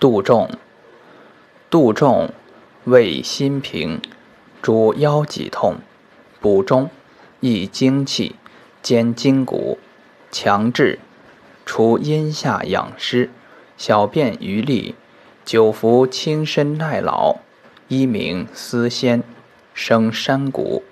杜仲，杜仲，味辛平，主腰脊痛，补中，益精气，兼筋骨，强志，除阴下养湿，小便余沥，久服轻身耐老，一名思仙，生山谷。